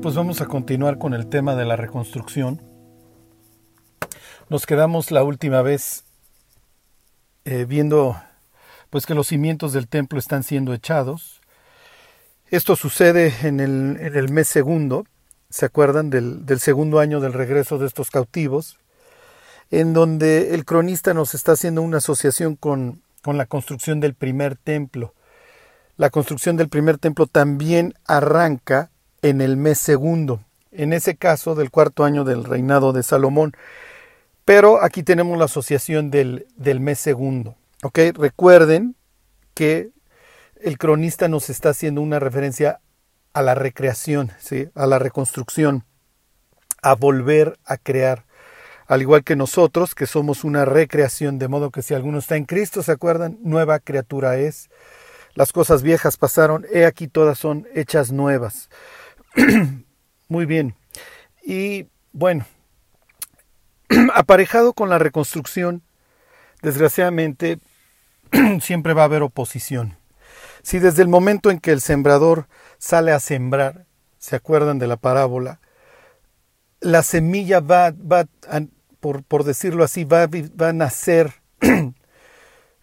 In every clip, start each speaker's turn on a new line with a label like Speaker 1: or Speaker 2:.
Speaker 1: Pues vamos a continuar con el tema de la reconstrucción. Nos quedamos la última vez eh, viendo pues que los cimientos del templo están siendo echados. Esto sucede en el, en el mes segundo, ¿se acuerdan del, del segundo año del regreso de estos cautivos? En donde el cronista nos está haciendo una asociación con, con la construcción del primer templo. La construcción del primer templo también arranca en el mes segundo, en ese caso del cuarto año del reinado de Salomón. Pero aquí tenemos la asociación del, del mes segundo. ¿ok? Recuerden que el cronista nos está haciendo una referencia a la recreación, ¿sí? a la reconstrucción, a volver a crear. Al igual que nosotros, que somos una recreación, de modo que si alguno está en Cristo, ¿se acuerdan? Nueva criatura es. Las cosas viejas pasaron, he aquí todas son hechas nuevas. Muy bien. Y bueno, aparejado con la reconstrucción, desgraciadamente siempre va a haber oposición. Si desde el momento en que el sembrador sale a sembrar, ¿se acuerdan de la parábola? La semilla va, va por, por, decirlo así, va, va a nacer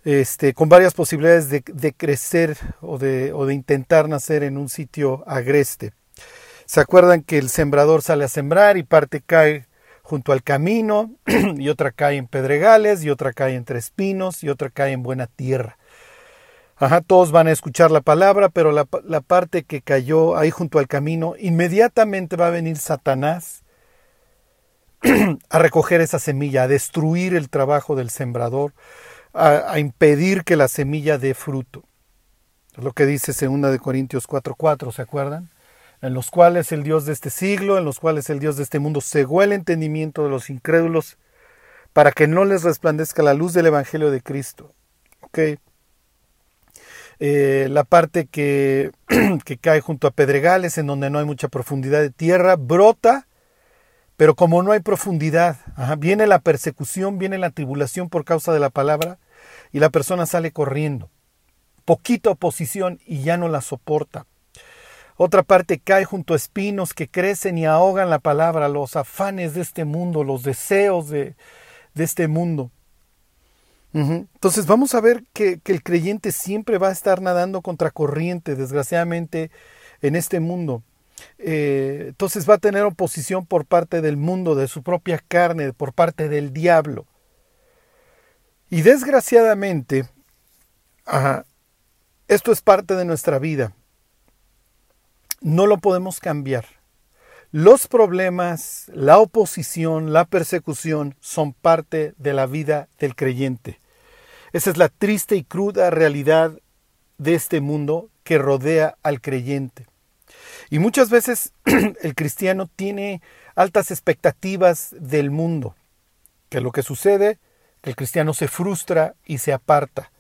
Speaker 1: este, con varias posibilidades de, de crecer o de, o de intentar nacer en un sitio agreste. ¿Se acuerdan que el sembrador sale a sembrar y parte cae junto al camino y otra cae en pedregales y otra cae entre espinos y otra cae en buena tierra? Ajá, todos van a escuchar la palabra, pero la, la parte que cayó ahí junto al camino, inmediatamente va a venir Satanás a recoger esa semilla, a destruir el trabajo del sembrador, a, impedir que la semilla dé fruto. Es lo que dice 2 de Corintios 4:4, ¿se acuerdan? En los cuales el Dios de este siglo, en los cuales el Dios de este mundo cegó el entendimiento de los incrédulos para que no les resplandezca la luz del Evangelio de Cristo. ¿Okay? Eh, la parte que, que cae junto a pedregales, en donde no hay mucha profundidad de tierra, brota, pero como no hay profundidad, viene la persecución, viene la tribulación por causa de la palabra, y la persona sale corriendo. Poquita oposición y ya no la soporta. Otra parte cae junto a espinos que crecen y ahogan la palabra, los afanes de este mundo, los deseos de, de este mundo. Entonces vamos a ver que, que, el creyente siempre va a estar nadando contra corriente, desgraciadamente, en este mundo. Eh, entonces va a tener oposición por parte del mundo, de su propia carne, por parte del diablo. Y desgraciadamente, esto es parte de nuestra vida no lo podemos cambiar. Los problemas, la oposición, la persecución son parte de la vida del creyente. Esa es la triste y cruda realidad de este mundo que rodea al creyente. Y muchas veces el cristiano tiene altas expectativas del mundo, que lo que sucede, el cristiano se frustra y se aparta.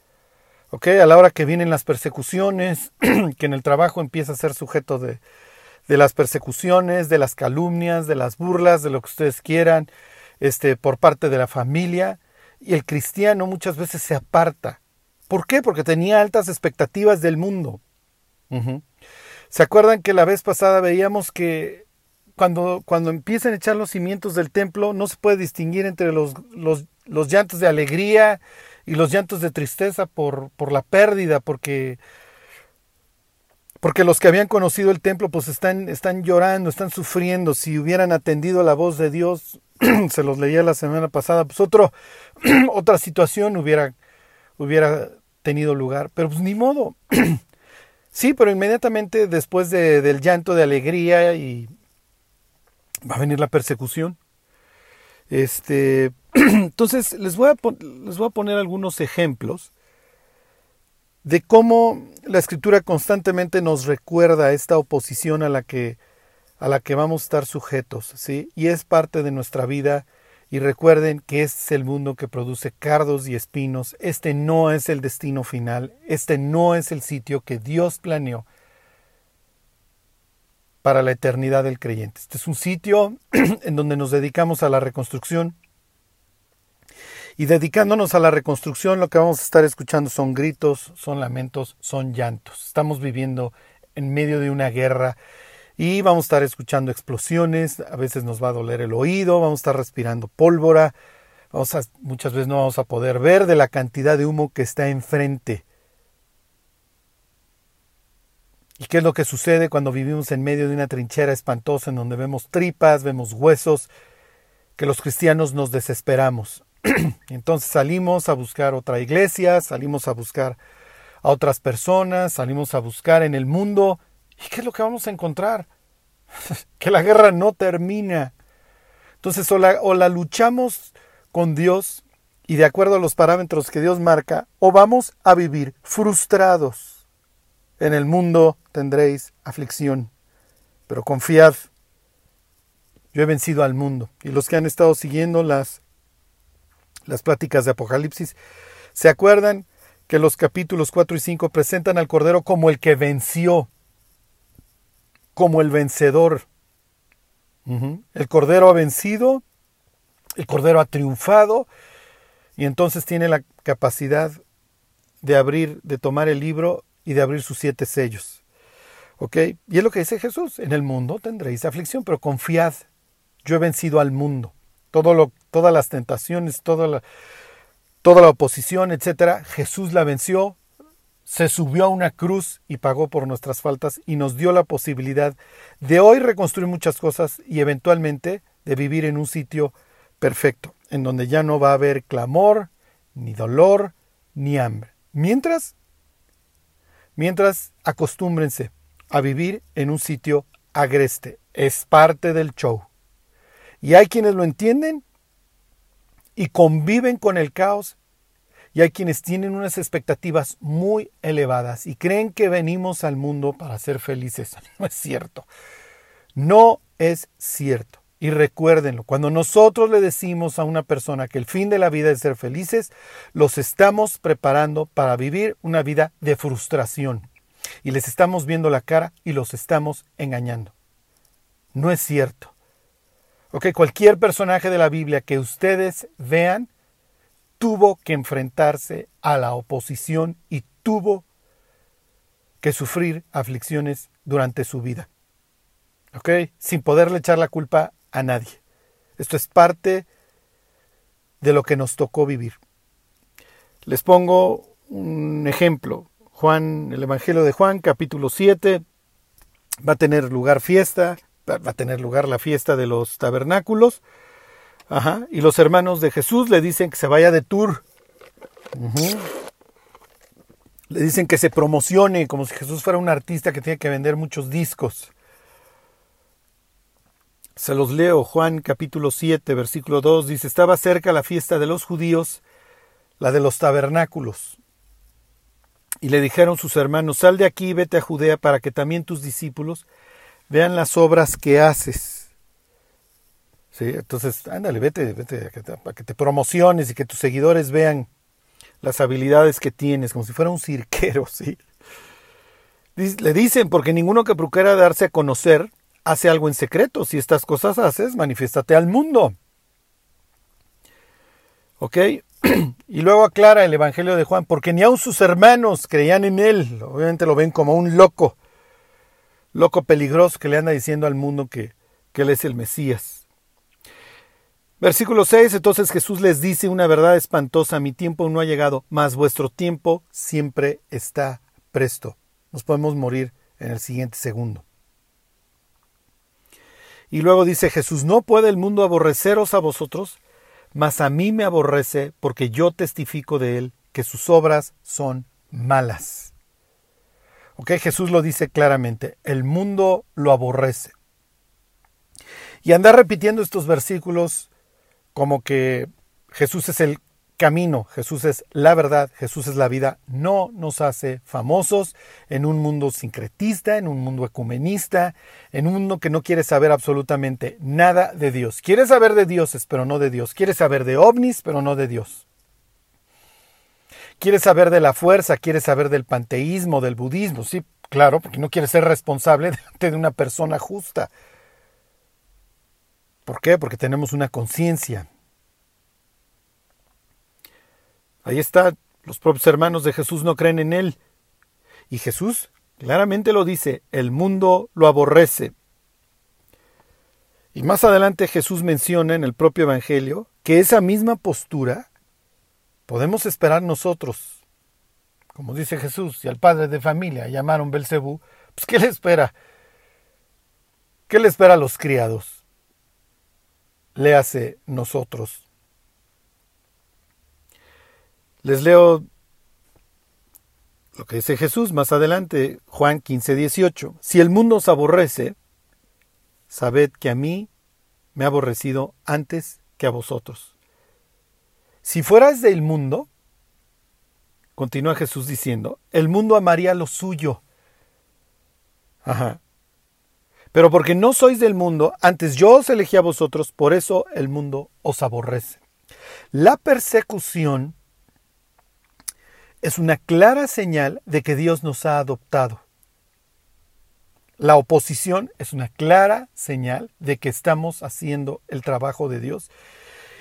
Speaker 1: A la hora que vienen las persecuciones, que en el trabajo empieza a ser sujeto de, de las persecuciones, de las calumnias, de las burlas, de lo que ustedes quieran, este, por parte de la familia, y el cristiano muchas veces se aparta. ¿Por qué? Porque tenía altas expectativas del mundo. ¿Se acuerdan que la vez pasada veíamos que cuando, cuando empiezan a echar los cimientos del templo no se puede distinguir entre los, los llantos de alegría y los llantos de tristeza por, por la pérdida, porque, porque los que habían conocido el templo pues están, están llorando, están sufriendo. Si hubieran atendido la voz de Dios, se los leía la semana pasada, pues otro, otra situación hubiera, hubiera tenido lugar. Pero pues ni modo. sí, pero inmediatamente después de, del llanto de alegría y va a venir la persecución. Este, entonces, les voy, a, les voy a poner algunos ejemplos de cómo la escritura constantemente nos recuerda esta oposición a la que, a la que vamos a estar sujetos, ¿sí? Y es parte de nuestra vida. Y recuerden que este es el mundo que produce cardos y espinos. Este no es el destino final. Este no es el sitio que Dios planeó para la eternidad del creyente. Este es un sitio en donde nos dedicamos a la reconstrucción. Y dedicándonos a la reconstrucción, lo que vamos a estar escuchando son gritos, son lamentos, son llantos. Estamos viviendo en medio de una guerra y vamos a estar escuchando explosiones, a veces nos va a doler el oído, vamos a estar respirando pólvora, muchas veces no vamos a poder ver de la cantidad de humo que está enfrente. ¿Y qué es lo que sucede cuando vivimos en medio de una trinchera espantosa en donde vemos tripas, vemos huesos? Que los cristianos nos desesperamos. Entonces salimos a buscar otra iglesia, salimos a buscar a otras personas, salimos a buscar en el mundo ¿Y qué es lo que vamos a encontrar? que la guerra no termina. Entonces o la, o la luchamos con Dios y de acuerdo a los parámetros que Dios marca, o vamos a vivir frustrados. En el mundo tendréis aflicción, pero confiad, yo he vencido al mundo. Y los que han estado siguiendo las, las pláticas de Apocalipsis, ¿se acuerdan que los capítulos 4 y 5 presentan al Cordero como el que venció? como el vencedor. El Cordero ha vencido, el Cordero ha triunfado y entonces tiene la capacidad de abrir, de tomar el libro y de abrir sus siete sellos. ¿Ok? Y es lo que dice Jesús, en el mundo tendréis aflicción, pero confiad, yo he vencido al mundo. Todo lo, todas las tentaciones, toda la, toda la oposición, etcétera, Jesús la venció, se subió a una cruz y pagó por nuestras faltas y nos dio la posibilidad de hoy reconstruir muchas cosas y eventualmente de vivir en un sitio perfecto, en donde ya no va a haber clamor, ni dolor, ni hambre. Mientras, mientras acostúmbrense a vivir en un sitio agreste, es parte del show. Y hay quienes lo entienden y conviven con el caos y hay quienes tienen unas expectativas muy elevadas y creen que venimos al mundo para ser felices. No es cierto. No es cierto. Y recuérdenlo, cuando nosotros le decimos a una persona que el fin de la vida es ser felices, los estamos preparando para vivir una vida de frustración. Y les estamos viendo la cara y los estamos engañando. No es cierto. Ok, cualquier personaje de la Biblia que ustedes vean tuvo que enfrentarse a la oposición y tuvo que sufrir aflicciones durante su vida. ¿Ok? Sin poderle echar la culpa a nadie. Esto es parte de lo que nos tocó vivir. Les pongo un ejemplo. Juan, el Evangelio de Juan, capítulo 7, va a tener lugar fiesta, va a tener lugar la fiesta de los tabernáculos. Ajá. Y los hermanos de Jesús le dicen que se vaya de tour. Le dicen que se promocione como si Jesús fuera un artista que tiene que vender muchos discos. Se los leo, Juan capítulo 7, versículo 2, dice, estaba cerca la fiesta de los judíos, la de los tabernáculos. Y le dijeron sus hermanos, sal de aquí, vete a Judea para que también tus discípulos vean las obras que haces Sí, entonces, ándale, vete, vete, para que te promociones y que tus seguidores vean las habilidades que tienes, como si fuera un cirquero, ¿sí? Le dicen, porque ninguno que procura darse a conocer hace algo en secreto. Si estas cosas haces, manifiéstate al mundo. ¿Ok? Y luego aclara el Evangelio de Juan, porque ni aun sus hermanos creían en él. Obviamente lo ven como un loco, loco peligroso que le anda diciendo al mundo que, que él es el Mesías. Versículo 6, entonces Jesús les dice una verdad espantosa, mi tiempo no ha llegado, mas vuestro tiempo siempre está presto. Nos podemos morir en el siguiente segundo. Y luego dice Jesús, no puede el mundo aborreceros a vosotros, mas a mí me aborrece porque yo testifico de él que sus obras son malas. Ok, Jesús lo dice claramente, el mundo lo aborrece. Y andar repitiendo estos versículos como que Jesús es el camino, Jesús es la verdad, Jesús es la vida, no nos hace famosos en un mundo sincretista, en un mundo ecumenista, en un mundo que no quiere saber absolutamente nada de Dios. Quiere saber de dioses, pero no de Dios. Quiere saber de ovnis, pero no de Dios. Quiere saber de la fuerza, quiere saber del panteísmo, del budismo, sí, claro, porque no quiere ser responsable de una persona justa. ¿Por qué? Porque tenemos una conciencia. Ahí está, los propios hermanos de Jesús no creen en Él. Y Jesús claramente lo dice, el mundo lo aborrece. Y más adelante Jesús menciona en el propio Evangelio que esa misma postura podemos esperar nosotros. Como dice Jesús, si al padre de familia llamaron Belcebú, pues ¿qué le espera? ¿Qué le espera a los criados? Le hace nosotros. Les leo lo que dice Jesús más adelante, Juan 15, 18. Si el mundo os aborrece, sabed que a mí me ha aborrecido antes que a vosotros. Si fueras del mundo, continúa Jesús diciendo, el mundo amaría lo suyo. Ajá. Pero porque no sois del mundo, antes yo os elegí a vosotros, por eso el mundo os aborrece. La persecución es una clara señal de que Dios nos ha adoptado. La oposición es una clara señal de que estamos haciendo el trabajo de Dios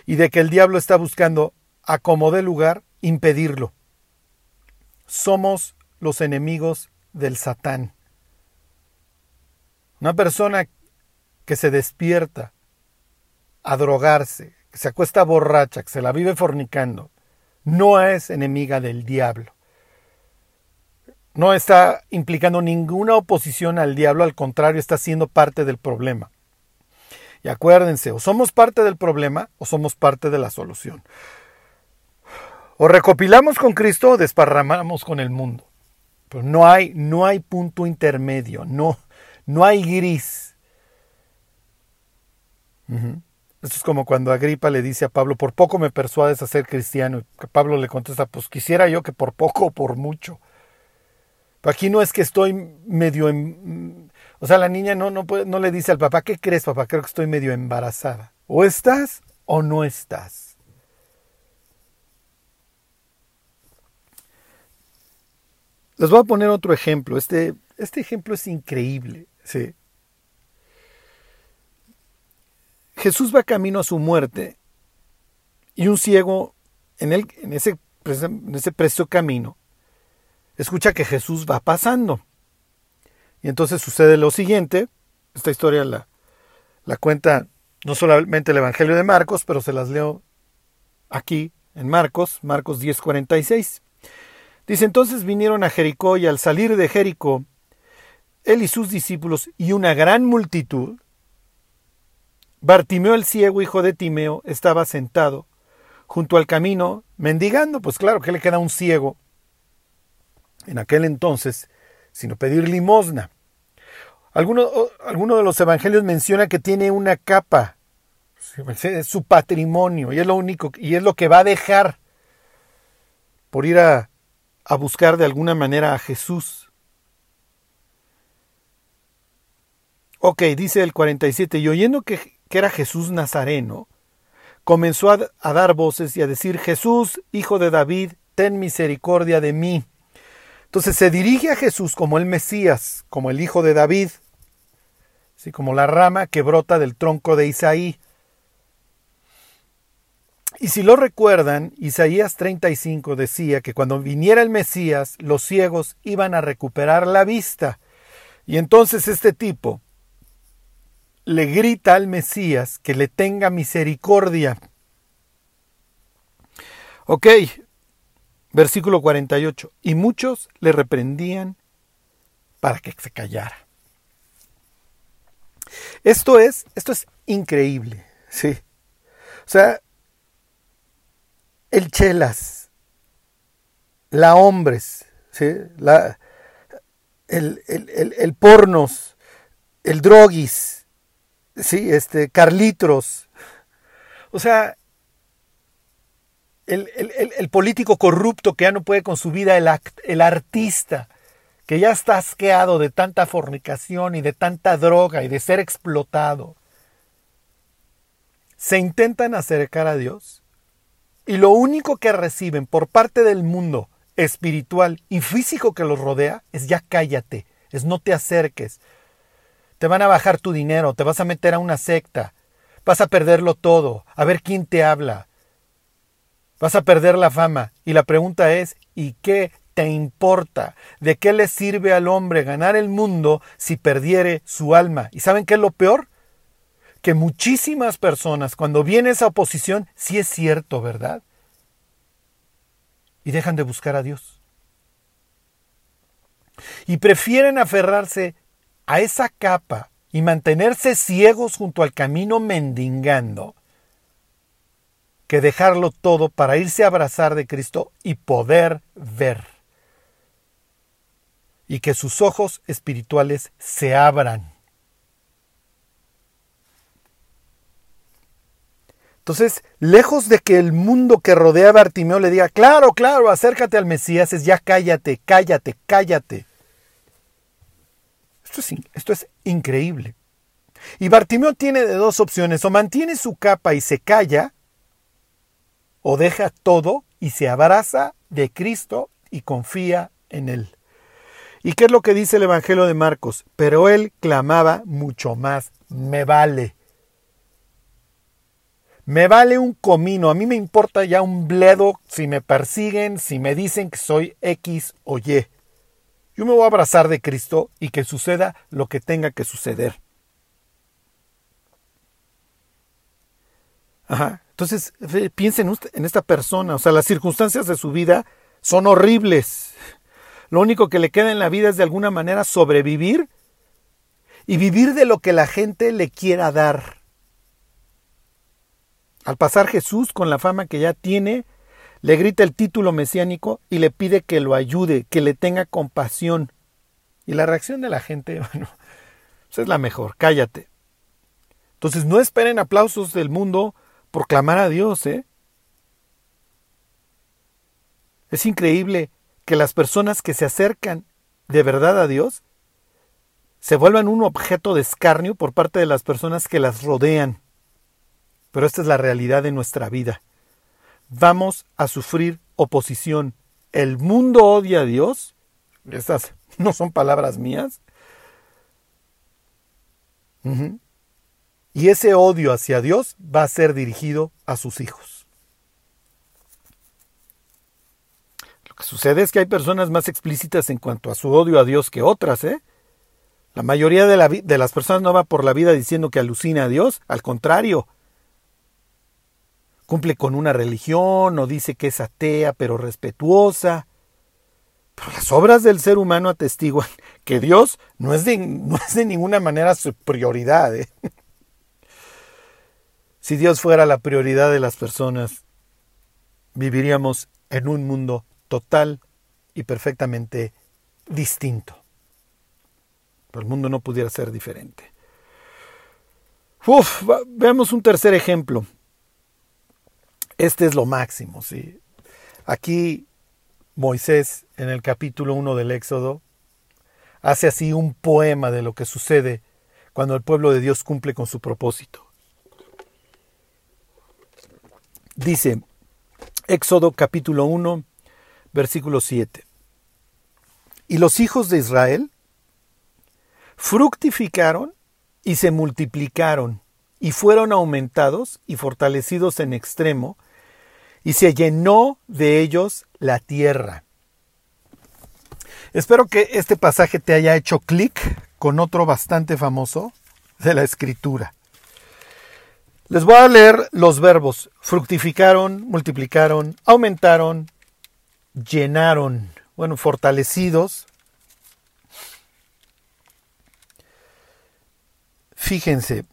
Speaker 1: y de que el diablo está buscando a como de lugar impedirlo. Somos los enemigos del Satán. Una persona que se despierta a drogarse, que se acuesta borracha, que se la vive fornicando, no es enemiga del diablo no está implicando ninguna oposición al diablo, al contrario, está siendo parte del problema. Y acuérdense, o somos parte del problema o somos parte de la solución. O recopilamos con Cristo o desparramamos con el mundo. Pero no hay, no hay punto intermedio, no, no hay gris. Esto es como cuando Agripa le dice a Pablo, por poco me persuades a ser cristiano. Y Pablo le contesta, pues quisiera yo que por poco o por mucho. Aquí no es que estoy medio... En, o sea, la niña no, no, no le dice al papá, ¿qué crees, papá? Creo que estoy medio embarazada. O estás o no estás. Les voy a poner otro ejemplo. Este, este ejemplo es increíble. ¿sí? Jesús va camino a su muerte y un ciego en, el, en, ese, en ese precio camino escucha que Jesús va pasando. Y entonces sucede lo siguiente, esta historia la, la cuenta no solamente el Evangelio de Marcos, pero se las leo aquí en Marcos, Marcos 10:46. Dice entonces vinieron a Jericó y al salir de Jericó, él y sus discípulos y una gran multitud, Bartimeo el ciego, hijo de Timeo, estaba sentado junto al camino, mendigando, pues claro que le queda un ciego en aquel entonces, sino pedir limosna. Alguno, alguno de los evangelios menciona que tiene una capa, es su patrimonio, y es lo único, y es lo que va a dejar por ir a, a buscar de alguna manera a Jesús. Ok, dice el 47, y oyendo que, que era Jesús Nazareno, comenzó a, dar voces y a decir, Jesús, hijo de David, ten misericordia de mí. Entonces se dirige a Jesús como el Mesías, como el hijo de David, así como la rama que brota del tronco de Isaí. Y si lo recuerdan, Isaías 35 decía que cuando viniera el Mesías, los ciegos iban a recuperar la vista. Y entonces este tipo le grita al Mesías que le tenga misericordia. Ok, Versículo 48. Y muchos le reprendían para que se callara. Esto es, esto es increíble, sí. O sea, el chelas, la hombres, ¿sí? la, el, el, el, pornos, el droguis, ¿sí? este, Carlitros. O sea, el, político corrupto que ya no puede con su vida, el, el artista que ya está asqueado de tanta fornicación y de tanta droga y de ser explotado, se intentan acercar a Dios y lo único que reciben por parte del mundo espiritual y físico que los rodea es ya cállate, es no te acerques. Te van a bajar tu dinero, te vas a meter a una secta, vas a perderlo todo, a ver quién te habla, Vas a perder la fama. Y la pregunta es, ¿y qué te importa? ¿De qué le sirve al hombre ganar el mundo si perdiere su alma? ¿Y saben qué es lo peor? que muchísimas personas, cuando viene esa oposición, sí es cierto, ¿verdad? Y dejan de buscar a Dios. Y prefieren aferrarse a esa capa y mantenerse ciegos junto al camino mendigando que dejarlo todo para irse a abrazar de Cristo y poder ver. Y que sus ojos espirituales se abran. Entonces, lejos de que el mundo que rodea a Bartimeo le diga, claro, claro, acércate al Mesías, es ya cállate, cállate, cállate. Esto es, increíble. Y Bartimeo tiene de dos opciones, o mantiene su capa y se calla, o deja todo y se abraza de Cristo y confía en Él. ¿Y qué es lo que dice el Evangelio de Marcos? Pero Él clamaba mucho más, me vale. Me vale un comino, a mí me importa ya un bledo si me persiguen, si me dicen que soy X o Y. Yo me voy a abrazar de Cristo y que suceda lo que tenga que suceder. Ajá. Entonces, piensen en esta persona, o sea, las circunstancias de su vida son horribles. Lo único que le queda en la vida es de alguna manera sobrevivir y vivir de lo que la gente le quiera dar. Al pasar Jesús, con la fama que ya tiene, le grita el título mesiánico y le pide que lo ayude, que le tenga compasión. Y la reacción de la gente, bueno, pues es la mejor, cállate. Entonces no esperen aplausos del mundo por clamar a Dios, ¿eh? Es increíble que las personas que se acercan de verdad a Dios se vuelvan un objeto de escarnio por parte de las personas que las rodean. Pero esta es la realidad de nuestra vida. Vamos a sufrir oposición. El mundo odia a Dios. Estas no son palabras mías. Y ese odio hacia Dios va a ser dirigido a sus hijos. Lo que sucede es que hay personas más explícitas en cuanto a su odio a Dios que otras, ¿eh? La mayoría de, de las personas no va por la vida diciendo que alucina a Dios, al contrario. Cumple con una religión o dice que es atea pero respetuosa. Pero las obras del ser humano atestiguan que Dios no es de, no es de ninguna manera su prioridad. ¿eh? Si Dios fuera la prioridad de las personas, viviríamos en un mundo total y perfectamente distinto. Pero el mundo no pudiera ser diferente. Uf, veamos un tercer ejemplo. Este es lo máximo, ¿sí? Aquí Moisés, en el capítulo 1 del Éxodo, hace así un poema de lo que sucede cuando el pueblo de Dios cumple con su propósito. Dice Éxodo capítulo 1, versículo 7. Y los hijos de Israel fructificaron y se multiplicaron y fueron aumentados y fortalecidos en extremo, y se llenó de ellos la tierra. Espero que este pasaje te haya hecho clic con otro bastante famoso de la escritura. Les voy a leer los verbos. Fructificaron, multiplicaron, aumentaron, llenaron, bueno, fortalecidos. Fíjense,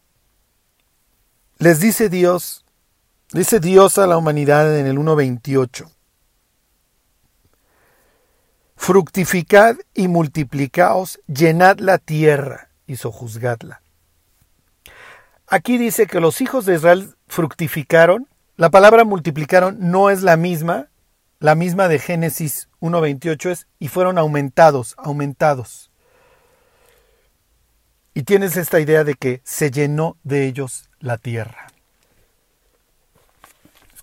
Speaker 1: les dice Dios, dice Dios a la humanidad en el 1.28. Fructificad y multiplicaos, llenad la tierra y sojuzgadla. Aquí dice que los hijos de Israel fructificaron. La palabra multiplicaron no es la misma. La misma de Génesis 1.28 es y fueron aumentados, aumentados. Y tienes esta idea de que se llenó de ellos la tierra.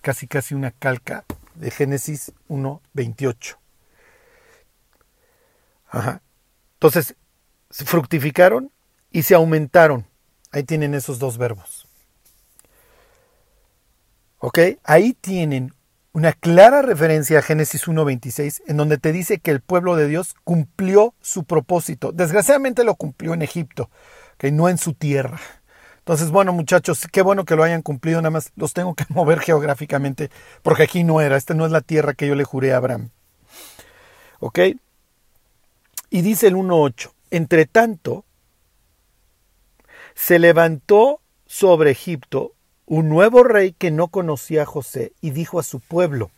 Speaker 1: Casi casi una calca de Génesis 1.28. Ajá. Entonces, fructificaron y se aumentaron. Ahí tienen esos dos verbos. ¿Ok? Ahí tienen una clara referencia a Génesis 1.26, en donde te dice que el pueblo de Dios cumplió su propósito. Desgraciadamente lo cumplió en Egipto, que no en su tierra. Entonces, bueno, muchachos, qué bueno que lo hayan cumplido, nada más los tengo que mover geográficamente, porque aquí no era, esta no es la tierra que yo le juré a Abraham. ¿Ok? Y dice el 1.8, entre tanto, se levantó sobre Egipto un nuevo rey que no conocía a José y dijo a su pueblo,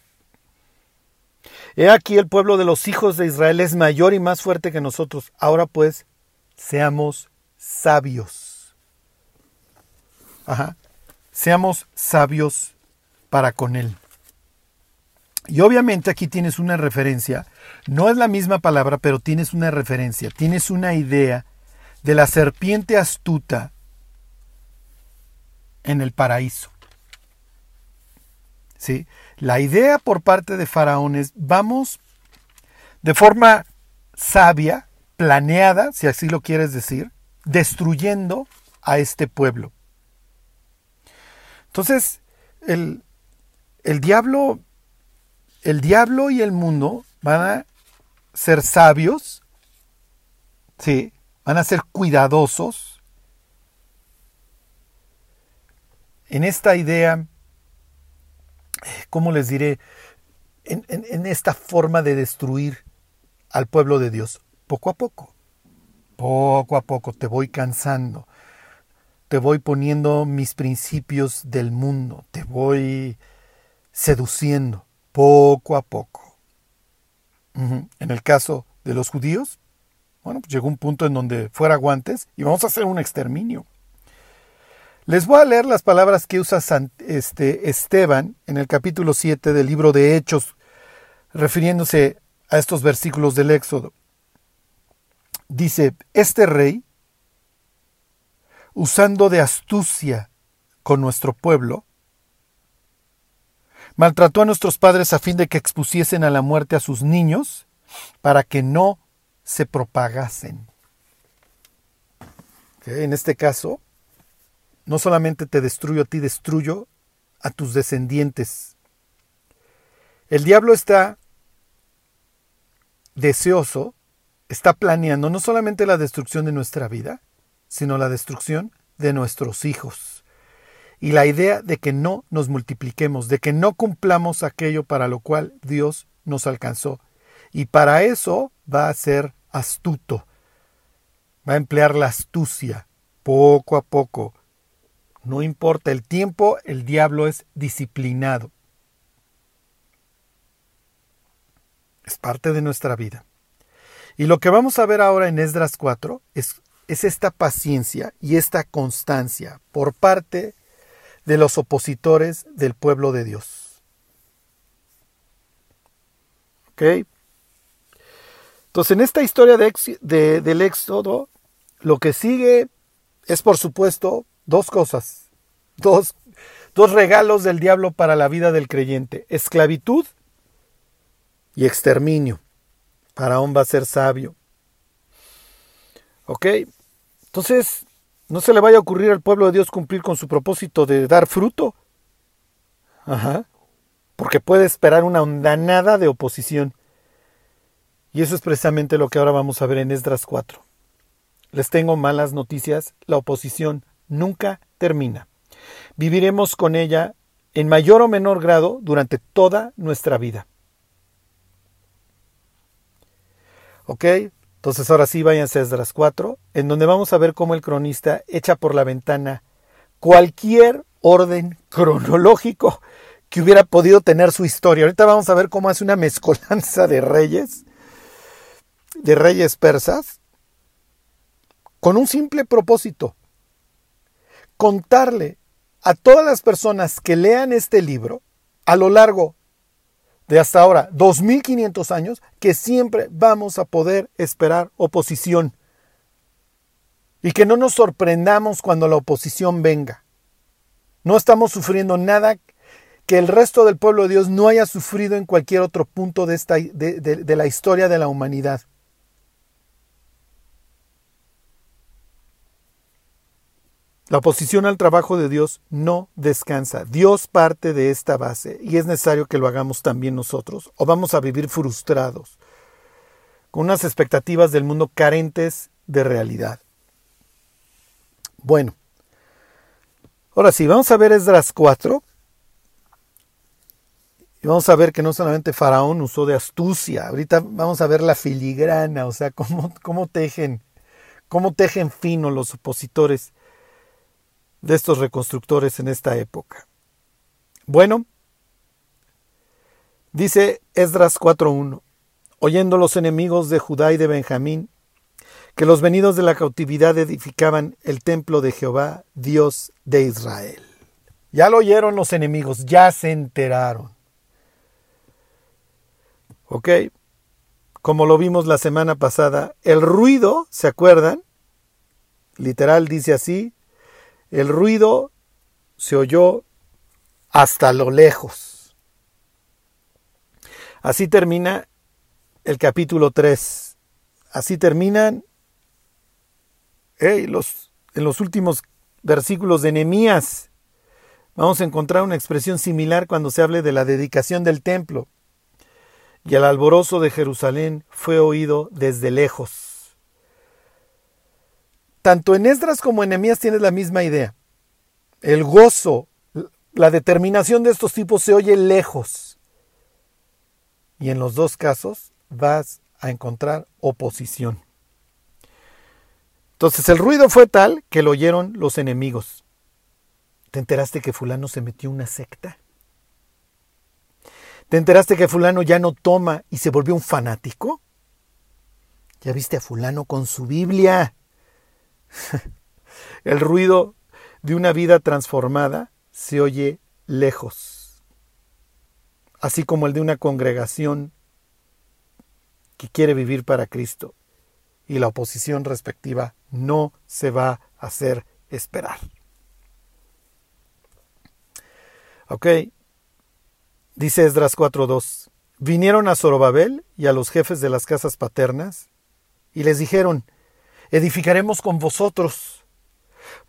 Speaker 1: He aquí el pueblo de los hijos de Israel es mayor y más fuerte que nosotros. Ahora pues, seamos sabios. Ajá. Seamos sabios para con él. Y obviamente aquí tienes una referencia, no es la misma palabra, pero tienes una referencia, tienes una idea de la serpiente astuta en el paraíso. ¿Sí? La idea por parte de Faraón es, vamos de forma sabia, planeada, si así lo quieres decir, destruyendo a este pueblo. Entonces, el, el diablo el diablo y el mundo van a ser sabios, ¿sí? van a ser cuidadosos en esta idea, ¿cómo les diré? En, en, esta forma de destruir al pueblo de Dios, poco a poco, poco a poco te voy cansando, te voy poniendo mis principios del mundo, te voy seduciendo poco a poco. En el caso de los judíos, bueno, pues llegó un punto en donde fuera guantes y vamos a hacer un exterminio. Les voy a leer las palabras que usa este, Esteban en el capítulo 7 del libro de Hechos, refiriéndose a estos versículos del Éxodo. Dice, este rey, usando de astucia con nuestro pueblo, Maltrató a nuestros padres a fin de que expusiesen a la muerte a sus niños para que no se propagasen. En este caso, no solamente te destruyo a ti, destruyo a tus descendientes. El diablo está deseoso, está planeando no solamente la destrucción de nuestra vida, sino la destrucción de nuestros hijos y la idea de que no nos multipliquemos, de que no cumplamos aquello para lo cual Dios nos alcanzó. Y para eso va a ser astuto, va a emplear la astucia poco a poco. No importa el tiempo, el diablo es disciplinado. Es parte de nuestra vida. Y lo que vamos a ver ahora en Esdras 4 es, es esta paciencia y esta constancia por parte de los opositores del pueblo de Dios. ¿Ok? Entonces, en esta historia de, del Éxodo, lo que sigue es, por supuesto, dos cosas, dos, dos regalos del diablo para la vida del creyente, esclavitud y exterminio. Faraón va a ser sabio. ¿Ok? Entonces, no se le vaya a ocurrir al pueblo de Dios cumplir con su propósito de dar fruto. Ajá. Porque puede esperar una ondanada de oposición. Y eso es precisamente lo que ahora vamos a ver en Esdras 4. Les tengo malas noticias. La oposición nunca termina. Viviremos con ella en mayor o menor grado durante toda nuestra vida. ¿Ok? Entonces ahora sí váyanse a Esdras 4, en donde vamos a ver cómo el cronista echa por la ventana cualquier orden cronológico que hubiera podido tener su historia. Ahorita vamos a ver cómo hace una mezcolanza de reyes, de reyes persas, con un simple propósito, contarle a todas las personas que lean este libro a lo largo de hasta ahora 2500 años que siempre vamos a poder esperar oposición y que no nos sorprendamos cuando la oposición venga. No estamos sufriendo nada que el resto del pueblo de Dios no haya sufrido en cualquier otro punto de, esta, de, de la historia de la humanidad. La oposición al trabajo de Dios no descansa. Dios parte de esta base y es necesario que lo hagamos también nosotros o vamos a vivir frustrados, con unas expectativas del mundo carentes de realidad. Bueno, Ahora sí, vamos a ver Esdras 4. Y vamos a ver que no solamente Faraón usó de astucia, ahorita vamos a ver la filigrana, o sea, cómo, cómo tejen, cómo tejen fino los opositores de estos reconstructores en esta época. Bueno, dice Esdras 4.1, oyendo los enemigos de Judá y de Benjamín, que los venidos de la cautividad edificaban el templo de Jehová, Dios de Israel. Ya lo oyeron los enemigos, ya se enteraron. ¿Ok? Como lo vimos la semana pasada, el ruido, ¿se acuerdan? Literal dice así, el ruido se oyó hasta lo lejos. Así termina el capítulo 3. Así terminan en los últimos versículos de Nehemías. Vamos a encontrar una expresión similar cuando se hable de la dedicación del templo. Y el alborozo de Jerusalén fue oído desde lejos. Tanto en Esdras como en Nehemías tienes la misma idea. El gozo, la determinación de estos tipos se oye lejos. Y en los dos casos vas a encontrar oposición. Entonces el ruido fue tal que lo oyeron los enemigos. ¿Te enteraste que fulano se metió una secta? ¿Te enteraste que fulano ya no toma y se volvió un fanático? ¿Ya viste a fulano con su Biblia? el ruido de una vida transformada se oye lejos, así como el de una congregación que quiere vivir para Cristo y la oposición respectiva no se va a hacer esperar. Ok, dice Esdras 4.2, vinieron a Zorobabel y a los jefes de las casas paternas y les dijeron, edificaremos con vosotros,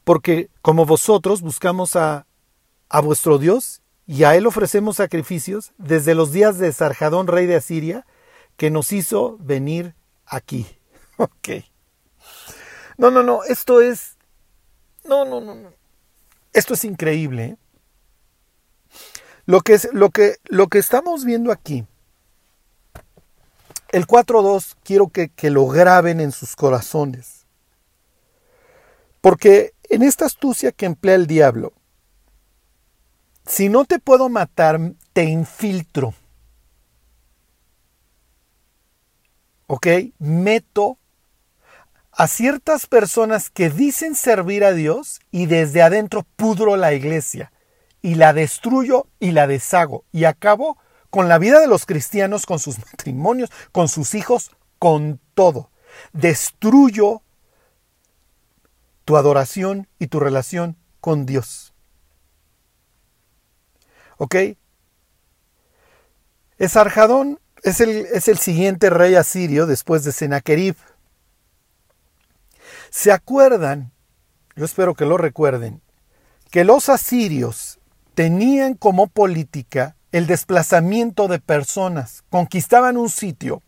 Speaker 1: porque como vosotros buscamos a, a vuestro Dios y a él ofrecemos sacrificios desde los días de Sarjadón, rey de Asiria, que nos hizo venir aquí. Ok. No, no, no, esto es... No, no, no, no. Esto es increíble. ¿eh? Lo que, es, lo, que, lo que estamos viendo aquí, el 4.2, quiero que, que lo graben en sus corazones. Porque en esta astucia que emplea el diablo, si no te puedo matar, te infiltro. ¿Ok? Meto a ciertas personas que dicen servir a Dios y desde adentro pudro la iglesia y la destruyo y la deshago y acabo con la vida de los cristianos, con sus matrimonios, con sus hijos, con todo. Destruyo tu adoración y tu relación con Dios. ¿Ok? Esarjadón es el, es el siguiente rey asirio después de Sennacherib. ¿Se acuerdan? Yo espero que lo recuerden, que los asirios tenían como política el desplazamiento de personas. Conquistaban un sitio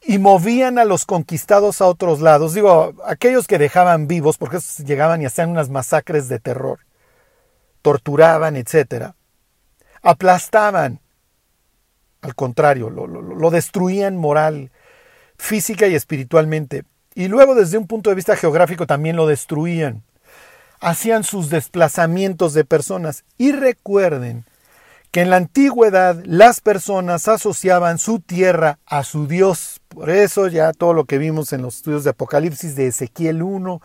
Speaker 1: y movían a los conquistados a otros lados. Digo, aquellos que dejaban vivos, porque llegaban y hacían unas masacres de terror. Torturaban, etc. Aplastaban. Al contrario, lo, lo destruían moral, física y espiritualmente y luego desde un punto de vista geográfico también lo destruían. Hacían sus desplazamientos de personas. Y recuerden que en la antigüedad las personas asociaban su tierra a su Dios. Por eso ya todo lo que vimos en los estudios de Apocalipsis de Ezequiel 1,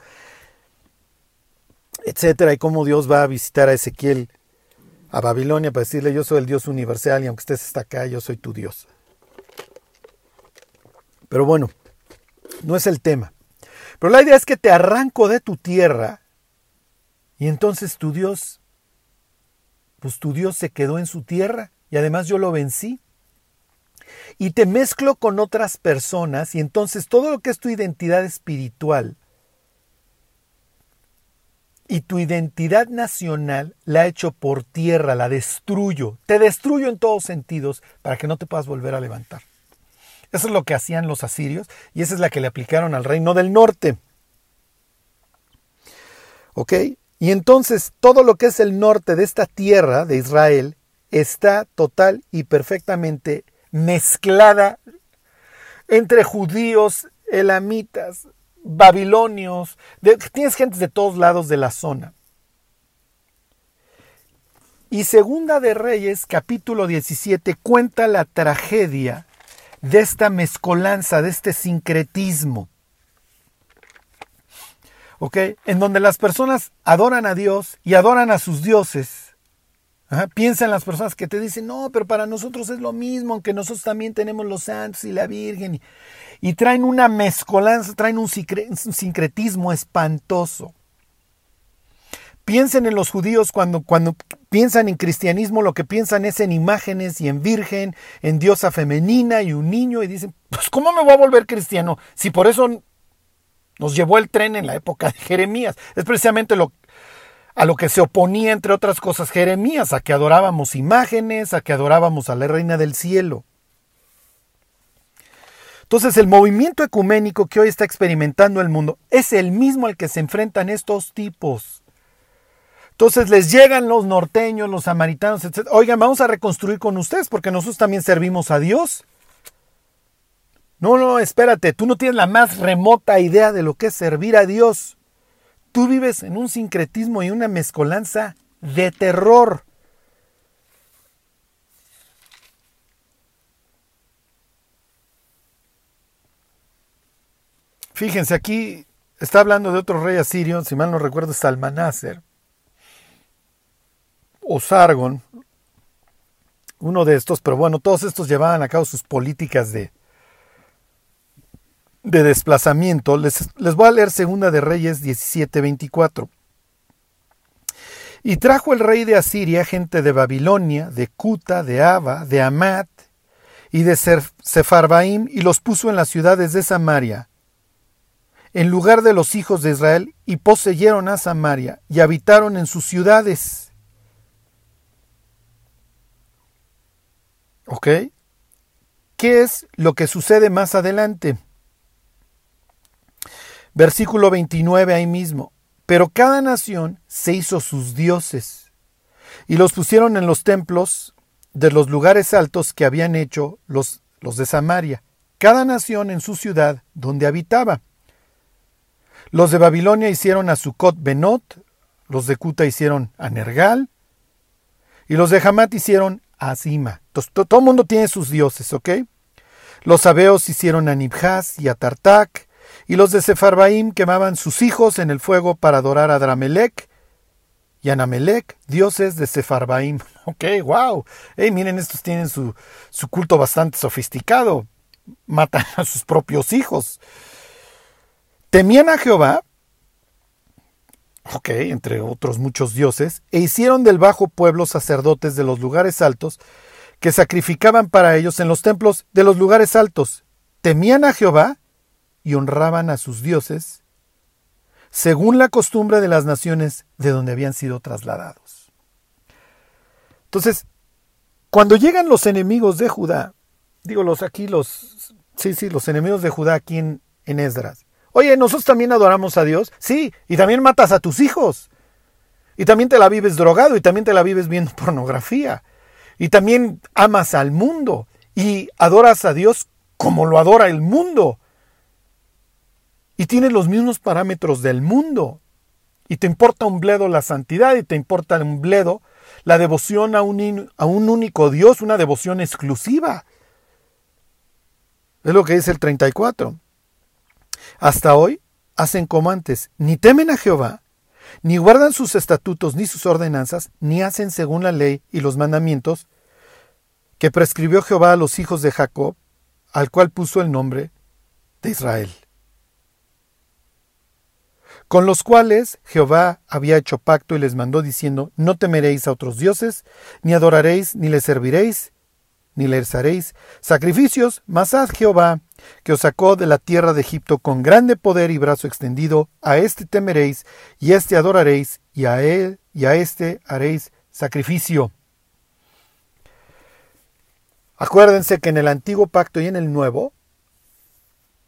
Speaker 1: etcétera, y cómo Dios va a visitar a Ezequiel a Babilonia para decirle yo soy el Dios universal y aunque estés hasta acá, yo soy tu Dios. Pero bueno, no es el tema. Pero la idea es que te arranco de tu tierra y entonces tu Dios, pues tu Dios se quedó en su tierra y además yo lo vencí. Y te mezclo con otras personas y entonces todo lo que es tu identidad espiritual y tu identidad nacional la hecho por tierra, la destruyo, te destruyo en todos sentidos para que no te puedas volver a levantar. Eso es lo que hacían los asirios y esa es la que le aplicaron al reino del norte. ¿Ok? Y entonces todo lo que es el norte de esta tierra de Israel está total y perfectamente mezclada entre judíos, elamitas, babilonios, tienes gente de todos lados de la zona. Y Segunda de Reyes, capítulo 17, cuenta la tragedia de esta mezcolanza, de este sincretismo. ¿Ok? En donde las personas adoran a Dios y adoran a sus dioses Piensa en las personas que te dicen, no, pero para nosotros es lo mismo, aunque nosotros también tenemos los santos y la Virgen. Y, traen una mezcolanza, traen un, sincretismo espantoso. Piensen en los judíos cuando, cuando piensan en cristianismo, lo que piensan es en imágenes y en virgen, en diosa femenina y un niño, y dicen, pues ¿cómo me voy a volver cristiano? Si por eso nos llevó el tren en la época de Jeremías. Es precisamente a lo que se oponía, entre otras cosas, Jeremías, a que adorábamos imágenes, a que adorábamos a la reina del cielo. Entonces el movimiento ecuménico que hoy está experimentando el mundo es el mismo al que se enfrentan estos tipos. Entonces les llegan los norteños, los samaritanos, etc. Oigan, vamos a reconstruir con ustedes porque nosotros también servimos a Dios. No, no, espérate, tú no tienes la más remota idea de lo que es servir a Dios. Tú vives en un sincretismo y una mezcolanza de terror. Fíjense, aquí está hablando de otro rey asirio, si mal no recuerdo es o Sargon, uno de estos, pero bueno, todos estos llevaban a cabo sus políticas de, de desplazamiento, les, les voy a leer Segunda de Reyes 17:24. Y trajo el rey de Asiria gente de Babilonia, de Cuta, de Aba, de Amat y de Sefarbaim, y los puso en las ciudades de Samaria, en lugar de los hijos de Israel, y poseyeron a Samaria, y habitaron en sus ciudades. ¿Ok? ¿Qué es lo que sucede más adelante? Versículo 29 ahí mismo. Pero cada nación se hizo sus dioses y los pusieron en los templos de los lugares altos que habían hecho los, los de Samaria, cada nación en su ciudad donde habitaba. Los de Babilonia hicieron a Sucot Benot, los de Cuta hicieron a Nergal, y los de Hamat hicieron a Asima. todo el mundo tiene sus dioses, ¿ok? Los sabeos hicieron a Nibhaz y a Tartak, y los de Sefarbaim quemaban sus hijos en el fuego para adorar a Dramelec y a Namelec, dioses de Sefarbaim. Ok, wow. Hey, miren, estos tienen su, su culto bastante sofisticado. Matan a sus propios hijos. Temían a Jehová, ok, entre otros muchos dioses, e hicieron del bajo pueblo sacerdotes de los lugares altos, que sacrificaban para ellos en los templos de los lugares altos. Temían a Jehová y honraban a sus dioses, según la costumbre de las naciones de donde habían sido trasladados. Entonces, cuando llegan los enemigos de Judá, digo los aquí los, sí, sí, los enemigos de Judá aquí en, en Esdras. Oye, nosotros también adoramos a Dios, sí, y también matas a tus hijos, y también te la vives drogado, y también te la vives viendo pornografía, y también amas al mundo, y adoras a Dios como lo adora el mundo y tienes los mismos parámetros del mundo. Y te importa un bledo la santidad y te importa un bledo la devoción a un, a un único Dios, una devoción exclusiva. Es lo que dice el 34. Hasta hoy hacen como antes, ni temen a Jehová, ni guardan sus estatutos ni sus ordenanzas, ni hacen según la ley y los mandamientos que prescribió Jehová a los hijos de Jacob, al cual puso el nombre de Israel con los cuales Jehová había hecho pacto y les mandó diciendo, no temeréis a otros dioses, ni adoraréis, ni les serviréis, ni les haréis sacrificios, mas haz Jehová, que os sacó de la tierra de Egipto con grande poder y brazo extendido, a éste temeréis, y a éste adoraréis, y a él y a éste haréis sacrificio. Acuérdense que en el antiguo pacto y en el nuevo,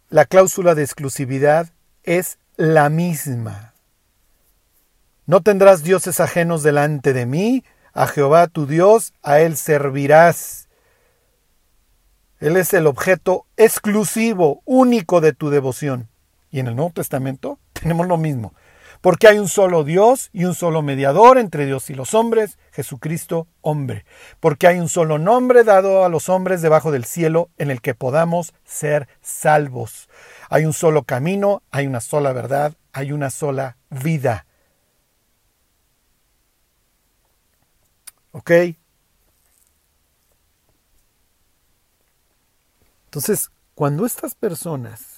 Speaker 1: la cláusula de exclusividad es la misma. No tendrás dioses ajenos delante de mí, a Jehová tu Dios, a Él servirás. Él es el objeto exclusivo, único de tu devoción. Y en el Nuevo Testamento tenemos lo mismo, porque hay un solo Dios y un solo mediador entre Dios y los hombres, Jesucristo hombre, porque hay un solo nombre dado a los hombres debajo del cielo en el que podamos ser salvos. Hay un solo camino, hay una sola verdad, hay una sola vida. ¿Ok? Entonces, cuando estas personas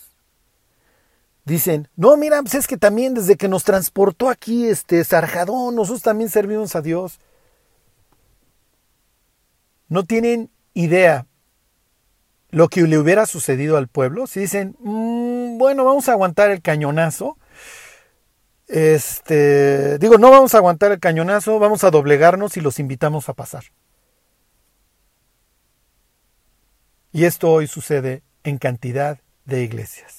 Speaker 1: dicen, no, mira, pues es que también desde que nos transportó aquí este Sarjadón, nosotros también servimos a Dios. No tienen idea lo que le hubiera sucedido al pueblo. Si dicen, mm, bueno, vamos a aguantar el cañonazo, este, digo, no vamos a aguantar el cañonazo, vamos a doblegarnos y los invitamos a pasar. Y esto hoy sucede en cantidad de iglesias.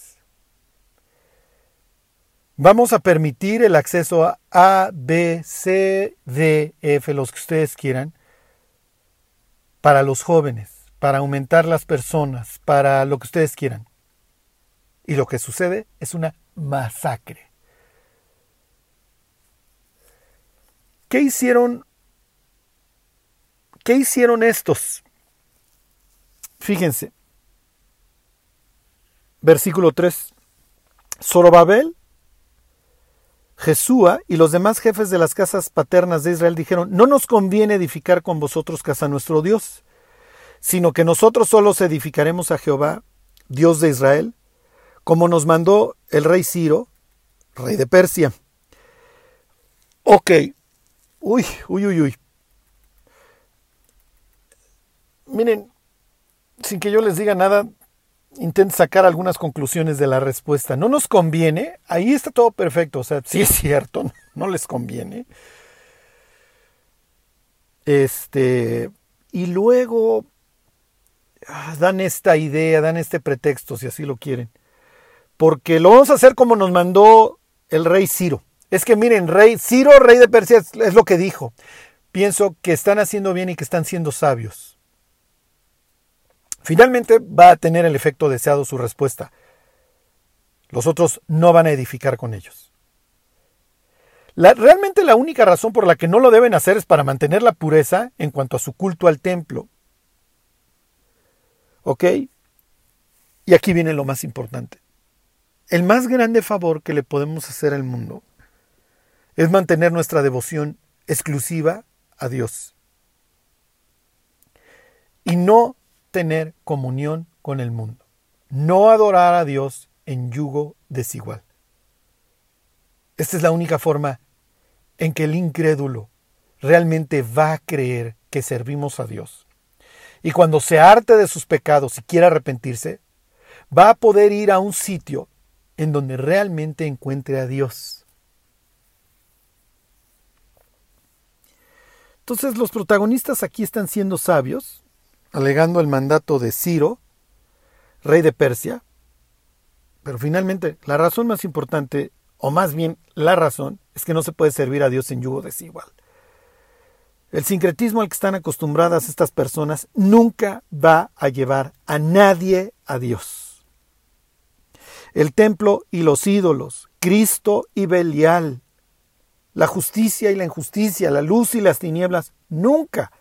Speaker 1: Vamos a permitir el acceso a A, B, C, D, F, los que ustedes quieran, para los jóvenes, para aumentar las personas, para lo que ustedes quieran. Y lo que sucede es una masacre. ¿Qué hicieron? ¿Qué hicieron estos? Fíjense. Versículo 3. Zorobabel, Jesúa y los demás jefes de las casas paternas de Israel dijeron, no nos conviene edificar con vosotros casa nuestro Dios, sino que nosotros solos edificaremos a Jehová, Dios de Israel, como nos mandó el rey Ciro, rey de Persia. Ok, Uy, uy, uy, uy. Miren, sin que yo les diga nada, intenten sacar algunas conclusiones de la respuesta. No nos conviene, ahí está todo perfecto, o sea, sí es cierto, no les conviene. Este, y luego ah, dan esta idea, dan este pretexto, si así lo quieren. Porque lo vamos a hacer como nos mandó el rey Ciro. Es que miren, rey Ciro, rey de Persia, es lo que dijo. Pienso que están haciendo bien y que están siendo sabios. Finalmente va a tener el efecto deseado su respuesta. Los otros no van a edificar con ellos. realmente la única razón por la que no lo deben hacer es para mantener la pureza en cuanto a su culto al templo. ¿Ok? Y aquí viene lo más importante. El más grande favor que le podemos hacer al mundo es mantener nuestra devoción exclusiva a Dios y no tener comunión con el mundo, no adorar a Dios en yugo desigual. Esta es la única forma en que el incrédulo realmente va a creer que servimos a Dios. Y cuando se harte de sus pecados y quiera arrepentirse, va a poder ir a un sitio en donde realmente encuentre a Dios. Entonces los protagonistas aquí están siendo sabios, alegando el mandato de Ciro, rey de Persia, pero finalmente la razón más importante, o más bien la razón, es que no se puede servir a Dios en yugo desigual. El sincretismo al que están acostumbradas estas personas nunca va a llevar a nadie a Dios. El templo y los ídolos, Cristo y Belial, la justicia y la injusticia, la luz y las tinieblas, nunca,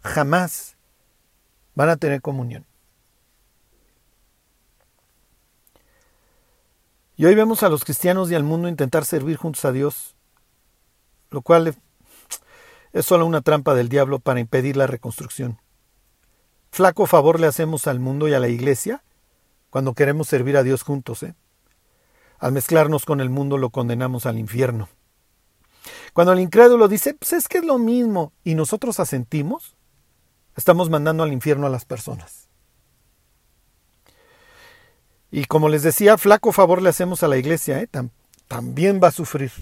Speaker 1: jamás van a tener comunión. Y hoy vemos a los cristianos y al mundo intentar servir juntos a Dios, lo cual es solo una trampa del diablo para impedir la reconstrucción. Flaco favor le hacemos al mundo y a la iglesia cuando queremos servir a Dios juntos. ¿eh? Al mezclarnos con el mundo lo condenamos al infierno. Cuando el incrédulo dice, pues es que es lo mismo, y nosotros asentimos, estamos mandando al infierno a las personas. Y como les decía, flaco favor le hacemos a la iglesia, ¿eh? también va a sufrir.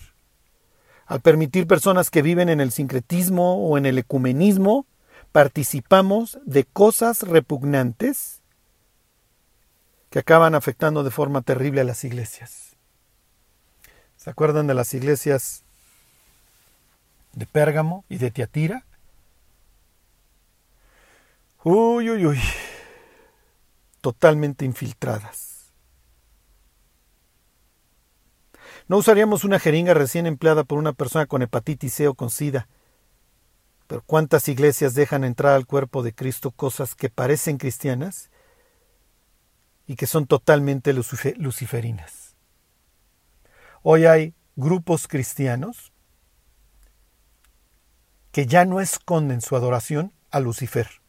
Speaker 1: Al permitir personas que viven en el sincretismo o en el ecumenismo, participamos de cosas repugnantes que acaban afectando de forma terrible a las iglesias. ¿Se acuerdan de las iglesias de Pérgamo y de Tiatira. Uy, uy, uy. Totalmente infiltradas. No usaríamos una jeringa recién empleada por una persona con hepatitis C o con SIDA. Pero ¿cuántas iglesias dejan entrar al cuerpo de Cristo cosas que parecen cristianas y que son totalmente luciferinas? Hoy hay grupos cristianos que ya no esconden su adoración a Lucifer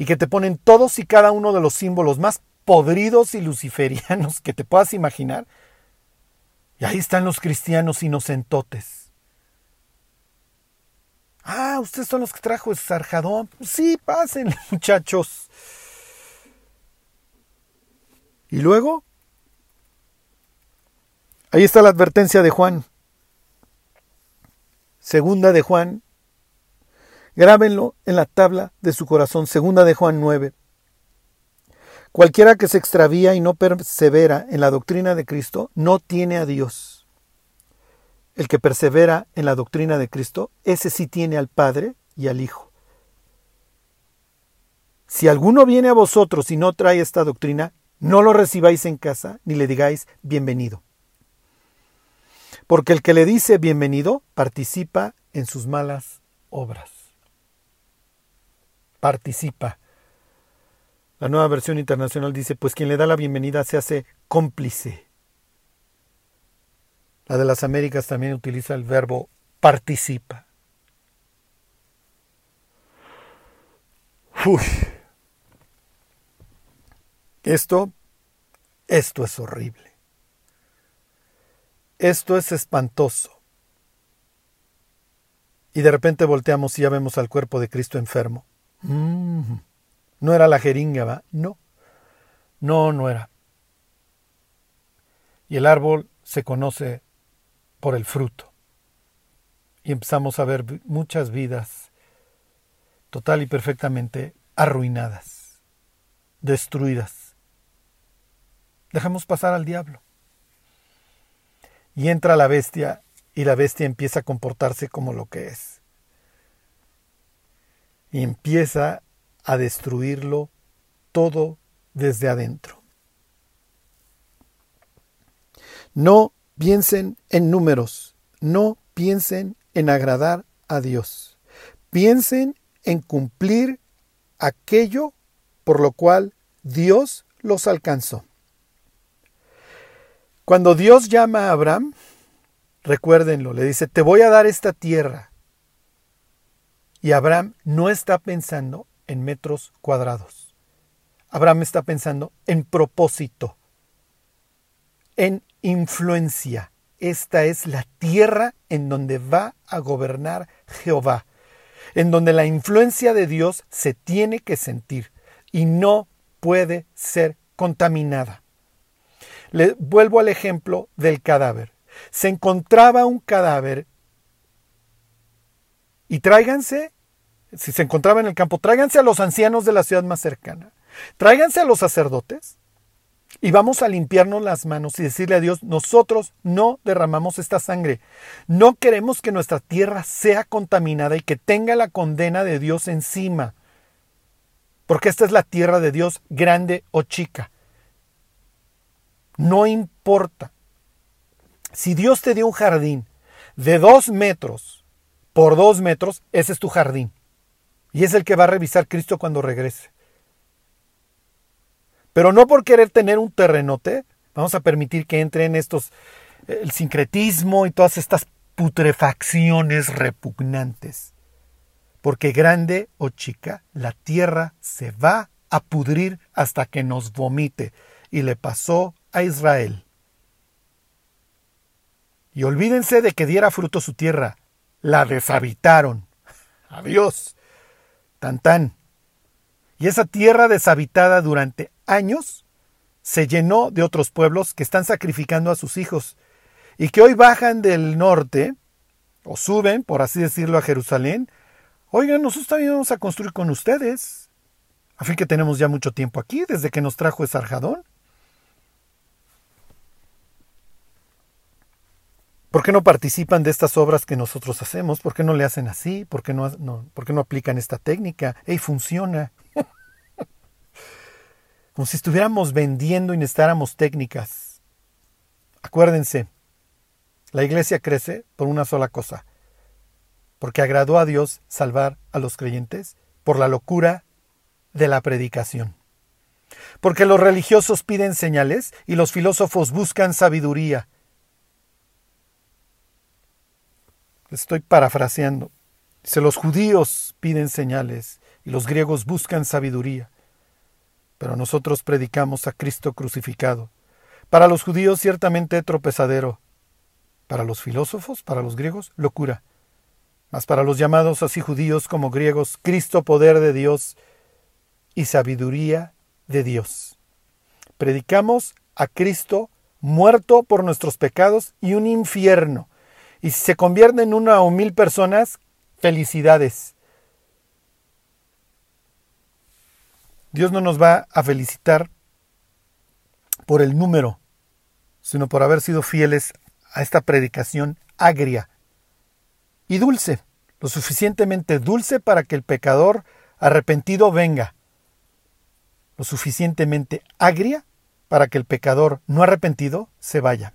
Speaker 1: y que te ponen todos y cada uno de los símbolos más podridos y luciferianos que te puedas imaginar. Y ahí están los cristianos inocentotes. Ah, ustedes son los que trajo el sarjadón. Sí, pasen, muchachos. Y luego, ahí está la advertencia de Juan. Segunda de Juan Grábenlo en la tabla de su corazón, segunda de Juan 9. Cualquiera que se extravía y no persevera en la doctrina de Cristo no tiene a Dios. El que persevera en la doctrina de Cristo, ese sí tiene al Padre y al Hijo. Si alguno viene a vosotros y no trae esta doctrina, no lo recibáis en casa ni le digáis bienvenido. Porque el que le dice bienvenido participa en sus malas obras participa. La nueva versión internacional dice, pues quien le da la bienvenida se hace cómplice. La de las Américas también utiliza el verbo participa. Uy. Esto, esto es horrible. Esto es espantoso. Y de repente volteamos y ya vemos al cuerpo de Cristo enfermo. Mm. No era la jeringa, ¿va? No. No, no era. Y el árbol se conoce por el fruto. Y empezamos a ver muchas vidas total y perfectamente arruinadas, destruidas. Dejamos pasar al diablo. Y entra la bestia y la bestia empieza a comportarse como lo que es y empieza a destruirlo todo desde adentro. No piensen en números, no piensen en agradar a Dios. Piensen en cumplir aquello por lo cual Dios los alcanzó. Cuando Dios llama a Abraham, recuérdenlo, le dice, te voy a dar esta tierra y Abraham no está pensando en metros cuadrados. Abraham está pensando en propósito, en influencia. Esta es la tierra en donde va a gobernar Jehová, en donde la influencia de Dios se tiene que sentir y no puede ser contaminada. Le vuelvo al ejemplo del cadáver. Se encontraba un cadáver y tráiganse, si se encontraba en el campo, tráiganse a los ancianos de la ciudad más cercana, tráiganse a los sacerdotes y vamos a limpiarnos las manos y decirle a Dios, nosotros no derramamos esta sangre. No queremos que nuestra tierra sea contaminada y que tenga la condena de Dios encima. Porque esta es la tierra de Dios, grande o chica. No importa. Si Dios te dio un jardín de dos metros por dos metros, ese es tu jardín. Y es el que va a revisar Cristo cuando regrese. Pero no por querer tener un terrenote, vamos a permitir que entren estos, el sincretismo y todas estas putrefacciones repugnantes. Porque grande o chica, la tierra se va a pudrir hasta que nos vomite. Y le pasó a Israel. Y olvídense de que diera fruto su tierra la deshabitaron. Adiós. Tan tan. Y esa tierra deshabitada durante años se llenó de otros pueblos que están sacrificando a sus hijos y que hoy bajan del norte o suben, por así decirlo, a Jerusalén. Oigan, nosotros también vamos a construir con ustedes. A fin que tenemos ya mucho tiempo aquí, desde que nos trajo ese ¿Por qué no participan de estas obras que nosotros hacemos? ¿Por qué no le hacen así? ¿Por qué no, no, ¿por qué no aplican esta técnica? ¡Ey, funciona! Como si estuviéramos vendiendo y necesitáramos técnicas. Acuérdense, la iglesia crece por una sola cosa, porque agradó a Dios salvar a los creyentes por la locura de la predicación. Porque los religiosos piden señales y los filósofos buscan sabiduría. Estoy parafraseando. Dice, los judíos piden señales y los griegos buscan sabiduría. Pero nosotros predicamos a Cristo crucificado. Para los judíos ciertamente tropezadero. Para los filósofos, para los griegos, locura. Mas para los llamados así judíos como griegos, Cristo poder de Dios y sabiduría de Dios. Predicamos a Cristo muerto por nuestros pecados y un infierno. Y si se convierte en una o mil personas, felicidades. Dios no nos va a felicitar por el número, sino por haber sido fieles a esta predicación agria y dulce, lo suficientemente dulce para que el pecador arrepentido venga lo suficientemente agria para que el pecador no arrepentido se vaya.